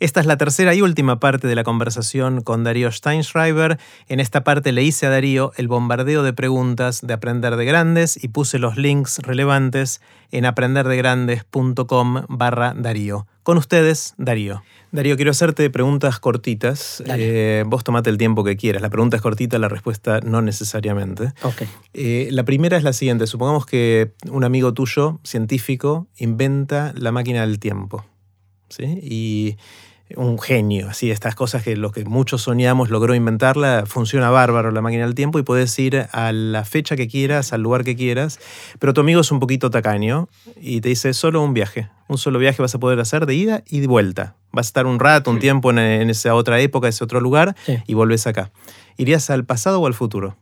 Esta es la tercera y última parte de la conversación con Darío Steinschreiber. En esta parte le hice a Darío el bombardeo de preguntas de Aprender de Grandes y puse los links relevantes en aprenderdegrandes.com barra Darío. Con ustedes, Darío. Darío, quiero hacerte preguntas cortitas. Eh, vos tomate el tiempo que quieras. La pregunta es cortita, la respuesta no necesariamente. Ok. Eh, la primera es la siguiente. Supongamos que un amigo tuyo, científico, inventa la máquina del tiempo. ¿sí? Y un genio, así, estas cosas que lo que muchos soñamos logró inventarla, funciona bárbaro la máquina del tiempo y puedes ir a la fecha que quieras, al lugar que quieras, pero tu amigo es un poquito tacaño y te dice solo un viaje, un solo viaje vas a poder hacer de ida y de vuelta. Vas a estar un rato, un tiempo en, esa otra época, ese otro lugar y volvés acá. ¿Irías al pasado o al futuro?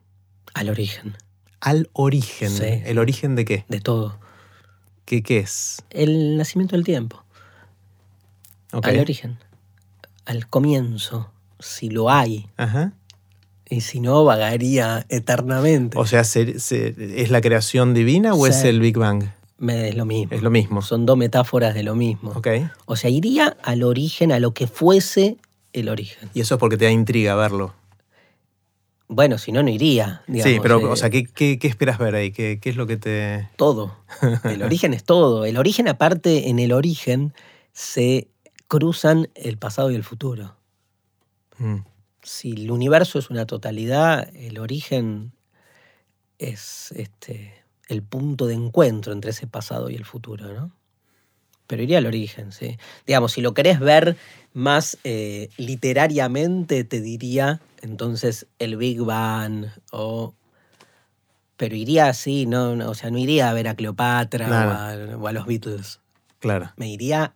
Al origen. Al origen. ¿El origen de qué? De todo. ¿Qué, qué es? El nacimiento del tiempo. Al origen al comienzo, si lo hay. Y si no, vagaría eternamente. O sea, ¿es la creación divina o es el Big Bang? Es lo mismo. Es lo mismo. Son dos metáforas de lo mismo. O sea, iría al origen, a lo que fuese el origen. Y eso es porque te da intriga verlo. Bueno, si no, no iría. sí, pero, o eh, sea, ¿qué, esperas ver ahí? ¿Qué, ¿Qué, es lo que te...? Todo. El origen es todo. El origen, aparte, en el origen se cruzan el pasado y el futuro. Mm. Si el universo es una totalidad, el origen es este, el punto de encuentro entre ese pasado y el futuro, ¿no? Pero iría al origen, sí. Digamos, si lo querés ver más eh, literariamente, te diría entonces el Big Bang o pero iría así, no, o sea, no iría a ver a Cleopatra o, a, los Beatles. Claro. Me iría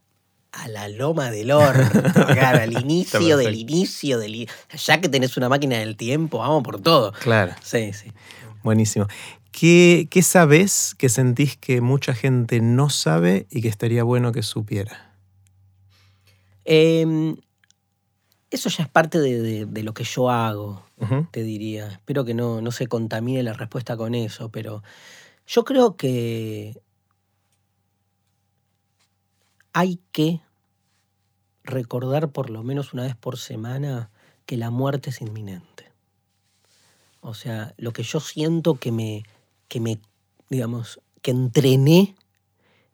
a la loma del oro, al inicio del inicio del... Ya que tenés una máquina del tiempo, vamos por todo. Claro. Sí, sí. Buenísimo. ¿Qué, ¿Qué sabes que sentís que mucha gente no sabe y que estaría bueno que supiera? Em, eso ya es parte de, lo que yo hago, te diría. Espero que no, no se contamine la respuesta con eso, pero yo creo que hay que recordar por lo menos una vez por semana que la muerte es inminente. O sea, lo que yo siento que me, que me digamos, que entrené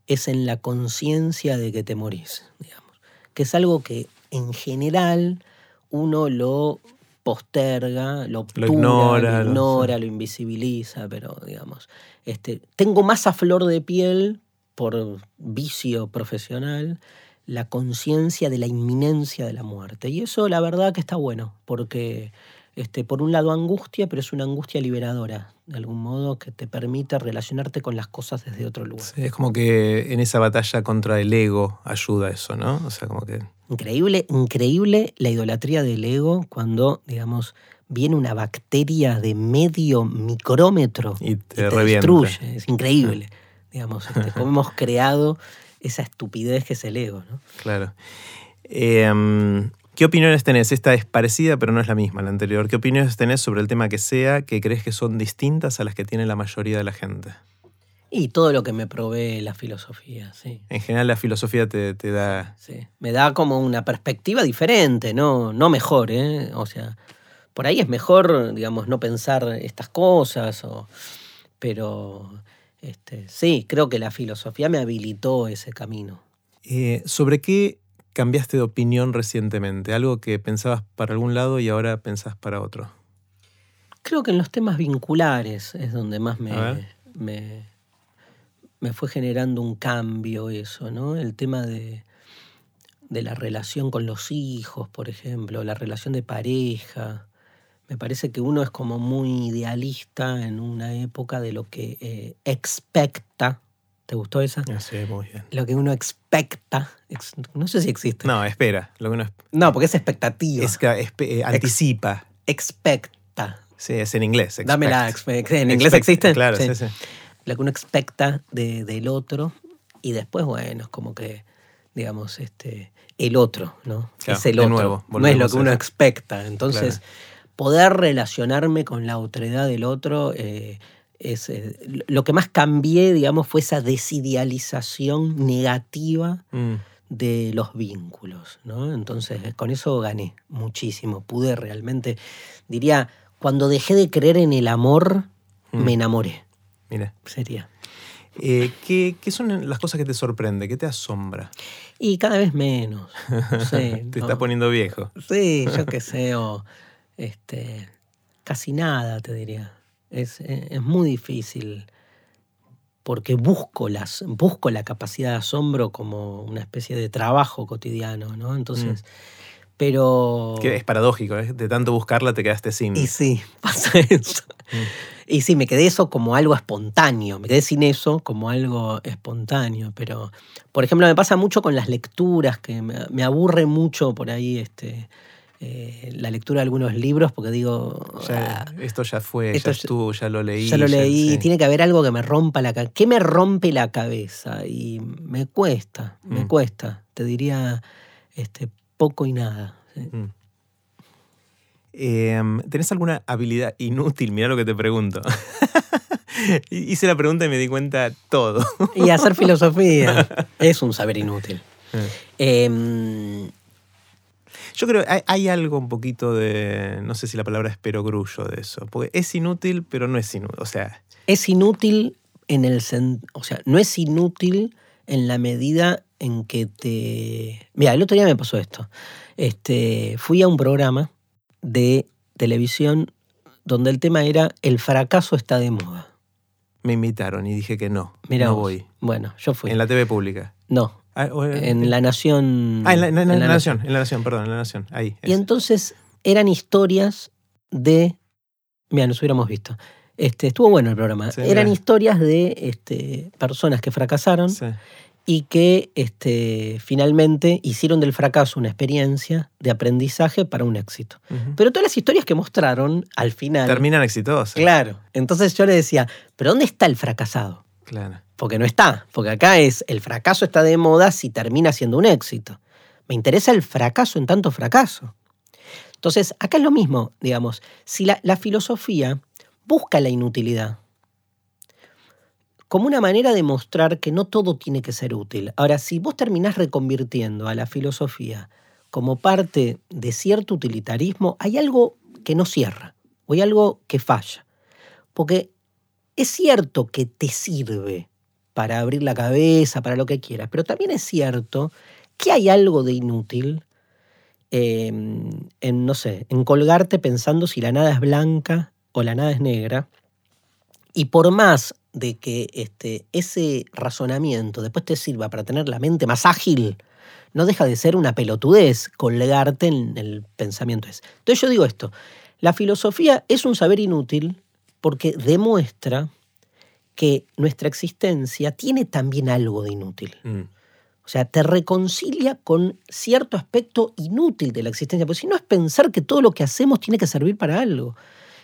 es en la conciencia de que te morís, digamos. Que es algo que en general uno lo posterga, lo, ignora, lo, ignora, lo invisibiliza, pero digamos, este, tengo más a flor de piel por vicio profesional, la conciencia de la inminencia de la muerte. Y eso la verdad que está bueno, porque este, por un lado angustia, pero es una angustia liberadora, de algún modo, que te permite relacionarte con las cosas desde otro lugar. es como que en esa batalla contra el ego ayuda eso, ¿no? O sea, como que... Increíble, increíble la idolatría del ego cuando, digamos, viene una bacteria de medio micrómetro y te, destruye. Es increíble digamos, este, cómo hemos creado esa estupidez que es el ego. ¿no? Claro. Em, ¿Qué opiniones tenés? Esta es parecida, pero no es la misma, la anterior. ¿Qué opiniones tenés sobre el tema que sea que crees que son distintas a las que tiene la mayoría de la gente? Y todo lo que me provee la filosofía, sí. En general la filosofía te, da... Sí, me da como una perspectiva diferente, no, no mejor, ¿eh? O sea, por ahí es mejor, digamos, no pensar estas cosas, o... pero este, sí, creo que la filosofía me habilitó ese camino. Eh, ¿Sobre qué cambiaste de opinión recientemente? ¿Algo que pensabas para algún lado y ahora pensás para otro? Creo que en los temas vinculares es donde más me, me, me, fue generando un cambio eso, ¿no? El tema de, de la relación con los hijos, por ejemplo, la relación de pareja, me parece que uno es como muy idealista en una época de lo que eh, expecta. ¿Te gustó esa? Ah, sí, muy bien. Lo que uno expecta. no sé si existe. No, espera. Lo No, porque es expectativa. Es que eh, anticipa. expecta. Sí, es en inglés. Dame la. ¿En inglés existe? Claro, sí, sí. Lo que uno expecta del otro y después, bueno, es como que, digamos, este, el otro, ¿no? es el otro. Nuevo, no es lo que uno expecta. Entonces poder relacionarme con la otredad del otro eh, es eh, lo que más cambié, digamos, fue esa desidealización negativa mm. de los vínculos, ¿no? Entonces, con eso gané muchísimo. Pude realmente, diría, cuando dejé de creer en el amor, Mm. me enamoré. Mira. Sería. Eh, ¿qué, qué son las cosas que te sorprende? ¿Qué te asombra? Y cada vez menos. No sé, te no. estás poniendo viejo. Sí, yo qué sé, o este, casi nada, te diría. Es, es- muy difícil porque busco, las, busco la capacidad de asombro como una especie de trabajo cotidiano, ¿no? Entonces, pero... Que es paradójico, ¿eh? De tanto buscarla te quedaste sin. Y sí, pasa eso. Mm. Y sí, me quedé eso como algo espontáneo, me quedé sin eso como algo espontáneo, pero, por ejemplo, me pasa mucho con las lecturas, que me, me aburre mucho por ahí este, eh, la lectura de algunos libros, porque digo, Ya, "Ah, esto ya fue, esto ya estuvo, ya lo leí. ya lo leí, sí. tiene que haber algo que me rompa la cabeza. ¿Qué me rompe la cabeza? Y me cuesta, me Mm. cuesta, te diría este, poco y nada. sí. Mm. Em, ¿Tenés alguna habilidad inútil? Mira lo que te pregunto. Hice la pregunta y me di cuenta todo. Y hacer filosofía es un saber inútil. Eh. Yo creo que hay, hay algo un poquito de, no sé si la palabra es perogrullo de eso, porque es inútil, pero no es inútil. O sea, es inútil en el o sea, no es inútil en la medida en que te. Mira, el otro día me pasó esto. Este, fui a un programa de televisión donde el tema era el fracaso está de moda. me invitaron y dije que no, Mira no voy. Bueno, yo fui. En la TV pública. No, en La Nación. Ah, en la, en la- en en la La Nación, en la Nación, perdón, en la Nación. Ahí. Y entonces eran historias de. Mira, nos hubiéramos visto. Este, estuvo bueno el programa. Sí, eran mira. historias de este, personas que fracasaron Sí. y que este, finalmente hicieron del fracaso una experiencia de aprendizaje para un éxito. Pero todas las historias que mostraron al final. Terminan exitosas. Claro. Entonces yo le decía, ¿pero dónde está el fracasado? Porque no está. Porque acá es el fracaso está de moda si termina siendo un éxito. Me interesa el fracaso en tanto fracaso. Entonces, acá es lo mismo, digamos. Si la, la filosofía busca la inutilidad como una manera de mostrar que no todo tiene que ser útil. Ahora, si vos terminás reconvirtiendo a la filosofía como parte de cierto utilitarismo, hay algo que no cierra, o hay algo que falla. Porque es cierto que te sirve para abrir la cabeza, para lo que quieras, pero también es cierto que hay algo de inútil eh, en, no sé, en colgarte pensando si la nada es blanca o la nada es negra. Y por más de que este, ese razonamiento después te sirva para tener la mente más ágil, no deja de ser una pelotudez colgarte en el pensamiento ese. Entonces yo digo esto, la filosofía es un saber inútil porque demuestra que nuestra existencia tiene también algo de inútil. Mm. O sea, te reconcilia con cierto aspecto inútil de la existencia, porque si no es pensar que todo lo que hacemos tiene que servir para algo.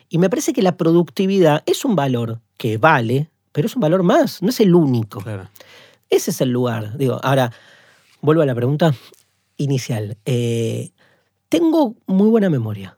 Y me parece que la productividad es un valor que vale, pero es un valor más, no es el único. Claro. Ese es el lugar. Digo, ahora, vuelvo a la pregunta inicial. Eh, tengo muy buena memoria.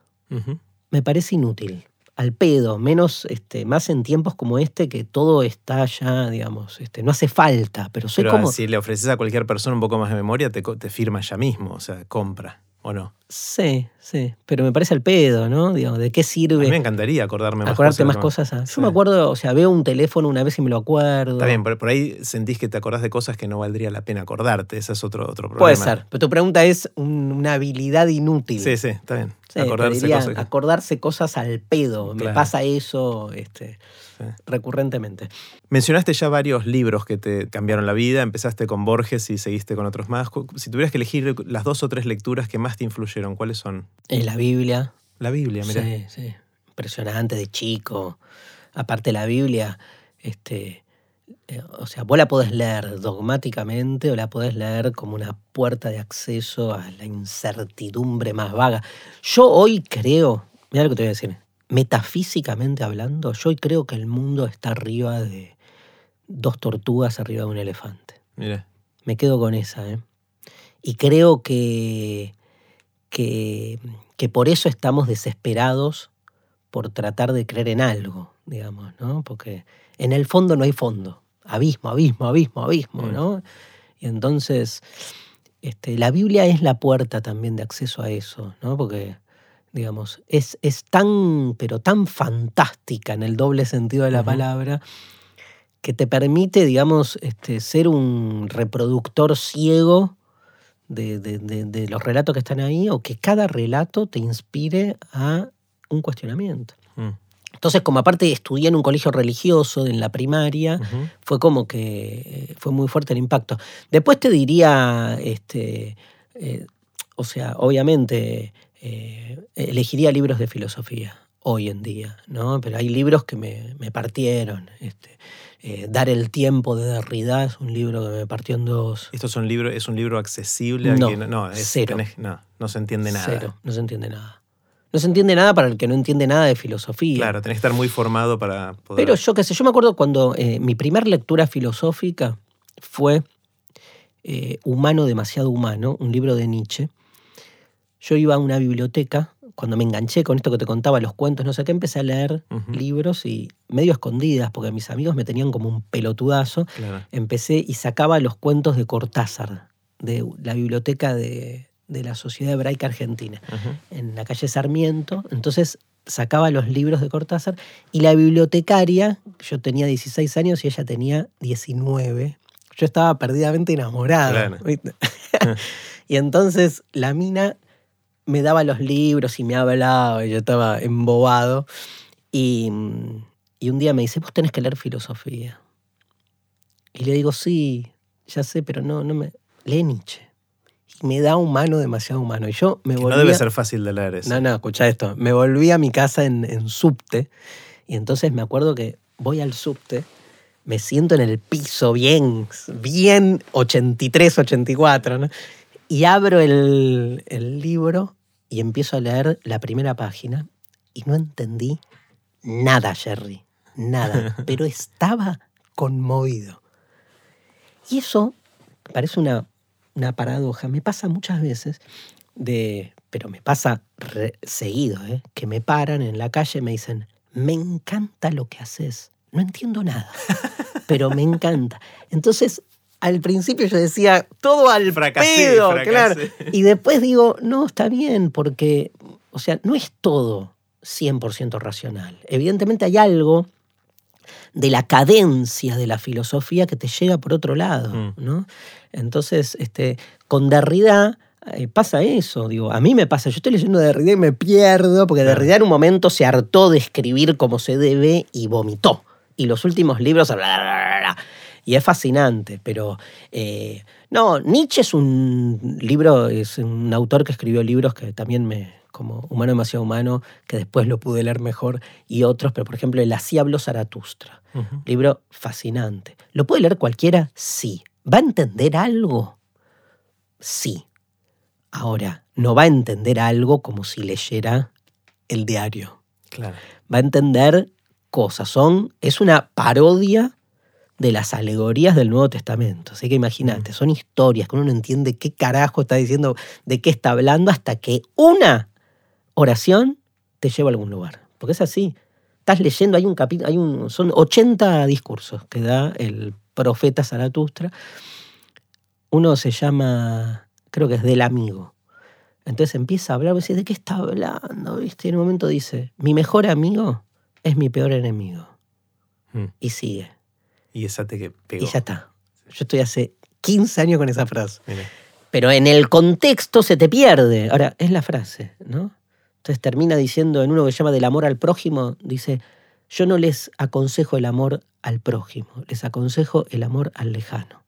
Me parece inútil. Al pedo, menos este, más en tiempos como este que todo está ya, digamos, este, no hace falta, pero soy Pero como. si le ofreces a cualquier persona un poco más de memoria, te, te firma ya mismo, o sea, compra, ¿o no? Sí, sí, pero me parece al pedo, ¿no? Digo, ¿de qué A sirve mí me encantaría acordarme más acordarte cosas. más cosas? ah? Yo Sí. me acuerdo, o sea, veo un teléfono una vez y me lo acuerdo. Está bien, por, por ahí sentís que te acordás de cosas que no valdría la pena acordarte. Ese es otro, otro problema. Puede ser, pero tu pregunta es un- una habilidad inútil. Sí, sí, está bien. Sí, acordarse diría, cosas. acordarse cosas al pedo. Me pasa eso este, Sí. recurrentemente. Mencionaste ya varios libros que te cambiaron la vida. Empezaste con Borges y seguiste con otros más. Si tuvieras que elegir las dos o tres lecturas que más te influyeron, ¿cuáles son? Eh, la Biblia, La Biblia, mira. sí, sí, impresionante de chico. Aparte la Biblia, este, eh, o sea, vos la podés leer dogmáticamente o la podés leer como una puerta de acceso a la incertidumbre más vaga. Yo hoy creo, mira lo que te voy a decir, metafísicamente hablando, yo creo que el mundo está arriba de dos tortugas arriba de un elefante. Mira. Me quedo con esa, ¿eh? Y creo que, que, que por eso estamos desesperados por tratar de creer en algo, digamos, ¿no? Porque en el fondo no hay fondo. Abismo, abismo, abismo, abismo. ¿no? Y entonces, este, la Biblia es la puerta también de acceso a eso, ¿no? Porque, digamos, es, es tan, pero tan fantástica en el doble sentido de la palabra, que te permite, digamos, este, ser un reproductor ciego de, de- de- de los relatos que están ahí, o que cada relato te inspire a un cuestionamiento. Mm. Entonces, como aparte estudié en un colegio religioso en la primaria, fue como que eh, fue muy fuerte el impacto. Después te diría, este, eh, o sea, obviamente eh, elegiría libros de filosofía hoy en día, ¿no? Pero hay libros que me, me partieron. Este, eh, Dar el tiempo de Derrida es un libro que me partió en dos. ¿Esto es un libro, es un libro accesible? a No, no, es- cero. tenés- no, no se entiende nada. Cero, no se entiende nada. No se entiende nada para el que no entiende nada de filosofía. Claro, tenés que estar muy formado para poder. Pero yo qué sé, yo me acuerdo cuando eh, mi primer lectura filosófica fue eh, Humano, demasiado humano, un libro de Nietzsche. Yo iba a una biblioteca, cuando me enganché con esto que te contaba, los cuentos, no sé qué, empecé a leer libros y medio escondidas, porque mis amigos me tenían como un pelotudazo, Claro. empecé y sacaba los cuentos de Cortázar, de la biblioteca de, de la Sociedad Hebraica Argentina en la calle Sarmiento. Entonces sacaba los libros de Cortázar y la bibliotecaria, yo tenía 16 años y ella tenía 19. Yo estaba perdidamente enamorado. Claro. y entonces la mina me daba los libros y me hablaba y yo estaba embobado. Y, y un día me dice, vos tenés que leer filosofía. Y le digo, sí, ya sé, pero no, no me... Lee Nietzsche. Y me da humano demasiado humano. Y yo me volví no debe ser fácil de leer eso. no, no, escucha esto. Me volví a mi casa en, en subte y entonces me acuerdo que voy al subte, me siento en el piso bien, bien 83, 84, ¿no? Y abro el, el libro y empiezo a leer la primera página y no entendí nada, Jerry, nada, pero estaba conmovido. Y eso parece una, una paradoja, me pasa muchas veces de, pero me pasa re- seguido, ¿eh? que me paran en la calle y me dicen, me encanta lo que haces. No entiendo nada, pero me encanta. Entonces, al principio yo decía, todo al Fracasé, pedo, fracasé. claro. Y después digo, no, está bien, porque, o sea, no es todo 100% racional. Evidentemente hay algo de la cadencia de la filosofía que te llega por otro lado, Mm. ¿no? Entonces, este, con Derrida eh, pasa eso, digo, a mí me pasa, yo estoy leyendo Derrida y me pierdo, porque. Derrida en un momento se hartó de escribir como se debe y vomitó. Y los últimos libros, bla, bla, bla, bla, y es fascinante, pero eh, no, Nietzsche es un libro, es un autor que escribió libros que también me, como Humano demasiado humano, que después lo pude leer mejor, y otros, pero por ejemplo, El así habló Zaratustra. Libro fascinante. ¿Lo puede leer cualquiera? Sí. ¿Va a entender algo? Sí. Ahora, no va a entender algo como si leyera el diario. Claro. Va a entender cosas. Son, es una parodia de las alegorías del Nuevo Testamento. Así que imagínate, son historias que uno no entiende qué carajo está diciendo, de qué está hablando, hasta que una oración te lleva a algún lugar. Porque es así. Estás leyendo, hay un capítulo, hay un, son 80 discursos que da el profeta Zaratustra. Uno se llama, creo que es del amigo. Entonces empieza a hablar, vos decís, ¿de qué está hablando? ¿Viste? Y en un momento dice, mi mejor amigo es mi peor enemigo. Mm. Y sigue. Y esa te que pegó. Y ya está. Yo estoy hace 15 años con esa frase. Mira. Pero en el contexto se te pierde. Ahora, es la frase, ¿no? Entonces termina diciendo en uno que se llama del amor al prójimo, dice, yo no les aconsejo el amor al prójimo, les aconsejo el amor al lejano.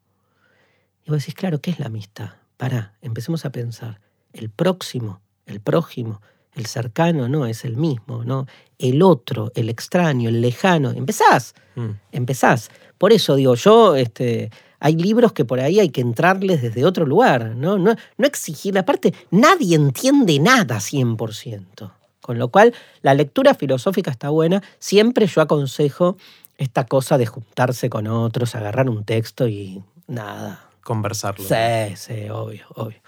Y vos decís, claro, ¿qué es la amistad? Pará, empecemos a pensar. El próximo, el prójimo, el cercano, no, es el mismo, ¿no? El otro, el extraño, el lejano. Empezás Mm. empezás. Por eso digo, yo, este, hay libros que por ahí hay que entrarles desde otro lugar, ¿no? No, no exigir, aparte, nadie entiende nada 100%. Con lo cual, la lectura filosófica está buena. Siempre yo aconsejo esta cosa de juntarse con otros, agarrar un texto y nada. Conversarlo. Sí, sí, obvio, obvio.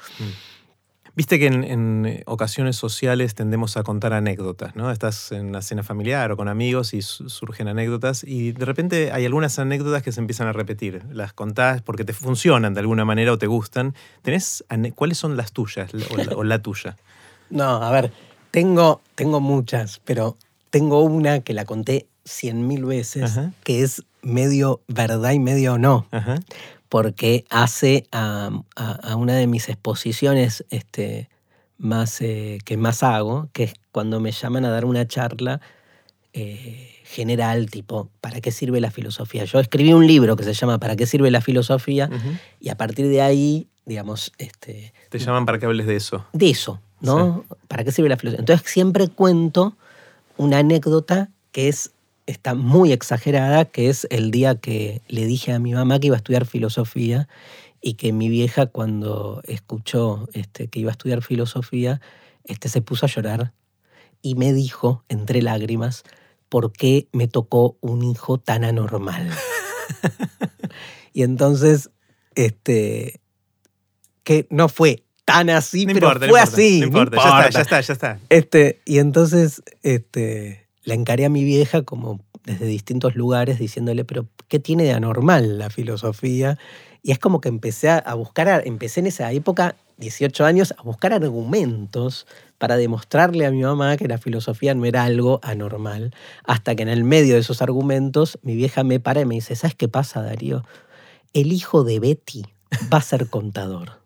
Viste que en, en ocasiones sociales tendemos a contar anécdotas, ¿no? Estás en una cena familiar o con amigos y su- surgen anécdotas y de repente hay algunas anécdotas que se empiezan a repetir. Las contás porque te funcionan de alguna manera o te gustan. ¿Tenés ¿Cuáles son las tuyas o la, o la tuya? No, a ver, tengo, tengo muchas, pero tengo una que la conté cien mil veces, Ajá. que es medio verdad y medio no. Ajá. Porque hace a, a- a una de mis exposiciones este, más, eh, que más hago, que es cuando me llaman a dar una charla eh, general, tipo, ¿para qué sirve la filosofía? Yo escribí un libro que se llama ¿Para qué sirve la filosofía? Y a partir de ahí, digamos, este, Te llaman para que hables de eso. de eso, ¿no? ¿Para qué sirve la filosofía? Entonces siempre cuento una anécdota que es está muy exagerada, que es el día que le dije a mi mamá que iba a estudiar filosofía y que mi vieja cuando escuchó este, que iba a estudiar filosofía, este, se puso a llorar y me dijo, entre lágrimas, ¿por qué me tocó un hijo tan anormal? y entonces, este, que no fue tan así, No pero importa, no fue importa, así. No importa, ya está, ya está, ya está. Este, y entonces este, la encaré a mi vieja como desde distintos lugares diciéndole, pero ¿qué tiene de anormal la filosofía? Y es como que empecé a, buscar, a- empecé en esa época, 18 años, a buscar argumentos para demostrarle a mi mamá que la filosofía no era algo anormal, hasta que en el medio de esos argumentos mi vieja me para y me dice, ¿sabes qué pasa, Darío? El hijo de Betty va a ser contador.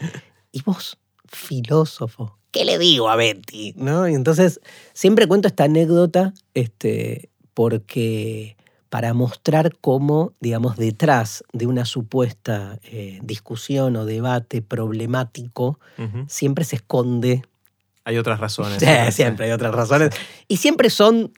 Y vos, filósofo, ¿qué le digo a Betty? ¿No? Y entonces siempre cuento esta anécdota este, porque para mostrar cómo, digamos, detrás de una supuesta eh, discusión o debate problemático, siempre se esconde. Hay otras razones. Sí, siempre hay otras razones. Y siempre son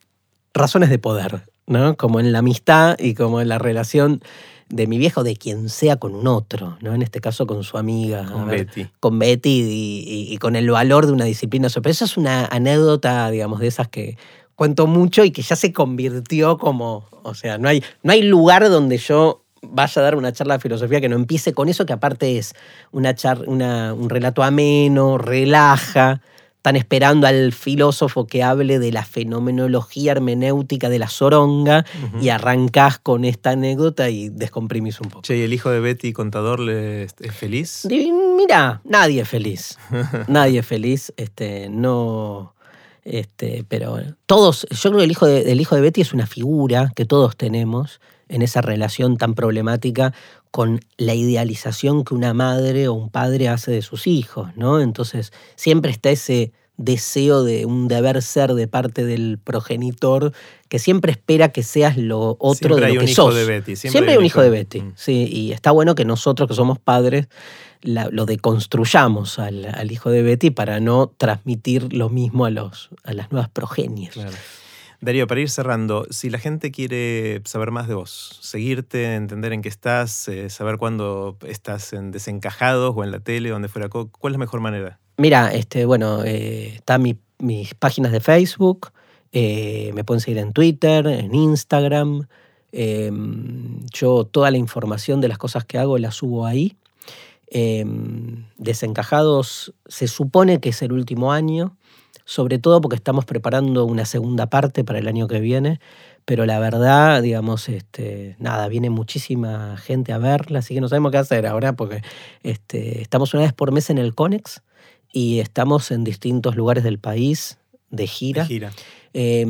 razones de poder, ¿no? Como en la amistad y como en la relación de mi viejo, de quien sea con un otro, ¿no? En este caso con su amiga. Con ver, Betty. con Betty y, y- y con el valor de una disciplina. Pero eso es una anécdota, digamos, de esas que cuento mucho y que ya se convirtió como, o sea, no hay, no hay lugar donde yo vaya a dar una charla de filosofía que no empiece con eso, que aparte es una char- una- un relato ameno, relaja. Están esperando al filósofo que hable de la fenomenología hermenéutica de la zoronga Ujú. y arrancás con esta anécdota y descomprimís un poco. Che, ¿y el hijo de Betty, contador, le- es feliz? Mira, nadie es feliz. nadie es feliz. Este, no. Este, pero todos, yo creo que el hijo, de, el hijo de Betty es una figura que todos tenemos en esa relación tan problemática con la idealización que una madre o un padre hace de sus hijos, ¿no? Entonces, siempre está ese deseo de un deber ser de parte del progenitor que siempre espera que seas lo otro Siempre de hay lo un que hijo sos. de Betty. Siempre, hay un hijo de Betty, Mm. sí, y está bueno que nosotros que somos padres la- lo deconstruyamos al, al hijo de Betty para no transmitir lo mismo a, los, a las nuevas progenies. Claro. Darío, para ir cerrando, si la gente quiere saber más de vos, seguirte, entender en qué estás, eh, saber cuándo estás en desencajados o en la tele, donde fuera, ¿cuál es la mejor manera? Mira, este, bueno, eh, están mi- mis páginas de Facebook, eh, me pueden seguir en Twitter, en Instagram. eh, yo toda la información de las cosas que hago la subo ahí. Eh, Desencajados se supone que es el último año, sobre todo porque estamos preparando una segunda parte para el año que viene, pero la verdad, digamos, este, nada, viene muchísima gente a verla, así que no sabemos qué hacer ahora porque este, estamos una vez por mes en el Conex y estamos en distintos lugares del país de gira. De gira. Eh,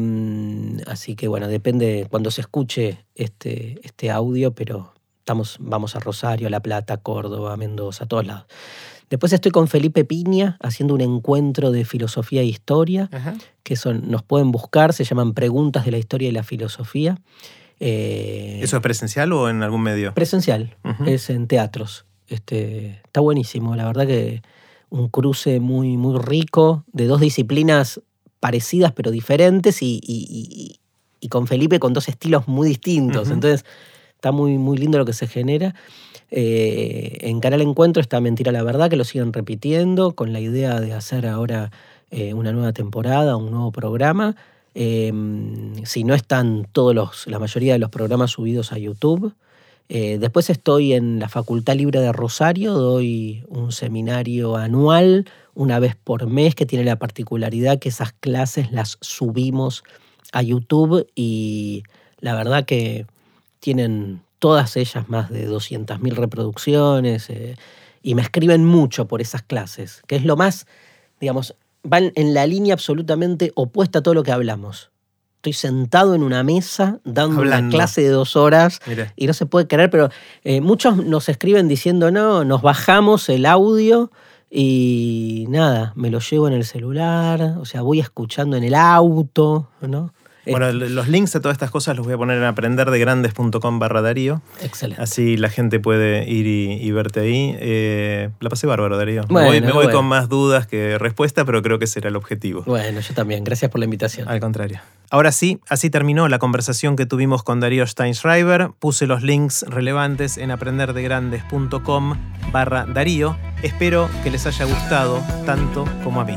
así que bueno, depende cuando se escuche este, este audio, pero estamos, vamos a Rosario, La Plata, Córdoba, Mendoza, a todos lados. Después estoy con Felipe Piña haciendo un encuentro de filosofía e historia, Ajá. que son, nos pueden buscar, se llaman Preguntas de la Historia y la Filosofía. Eh, ¿Eso es presencial o en algún medio? presencial, es en teatros. Este, está buenísimo, la verdad que un cruce muy, muy rico de dos disciplinas parecidas pero diferentes y, y- y- y con Felipe con dos estilos muy distintos. Entonces está muy, muy lindo lo que se genera. Eh, en Canal Encuentro está Mentira la Verdad, que lo siguen repitiendo con la idea de hacer ahora eh, una nueva temporada, un nuevo programa. Eh, si no están todos los, la mayoría de los programas subidos a YouTube. Eh, después estoy en la Facultad Libre de Rosario, doy un seminario anual, una vez por mes, que tiene la particularidad que esas clases las subimos a YouTube y la verdad que tienen todas ellas más de 200.000 reproducciones eh, y me escriben mucho por esas clases, que es lo más, digamos, van en la línea absolutamente opuesta a todo lo que hablamos. Estoy sentado en una mesa dando una clase de dos horas y no se puede creer, pero eh, muchos nos escriben diciendo, no, nos bajamos el audio y nada, me lo llevo en el celular, o sea, voy escuchando en el auto, ¿no? Bueno, los links a todas estas cosas los voy a poner en aprenderdegrandes.com barra Darío. Excelente. Así la gente puede ir y, verte ahí. Eh, la pasé bárbaro, Darío. me voy, con más dudas que respuesta, pero creo que será el objetivo. Bueno, yo también. Gracias por la invitación. Al contrario. Ahora sí, así terminó la conversación que tuvimos con Darío Steinschreiber. Puse los links relevantes en aprenderdegrandes.com barra Darío. Espero que les haya gustado tanto como a mí.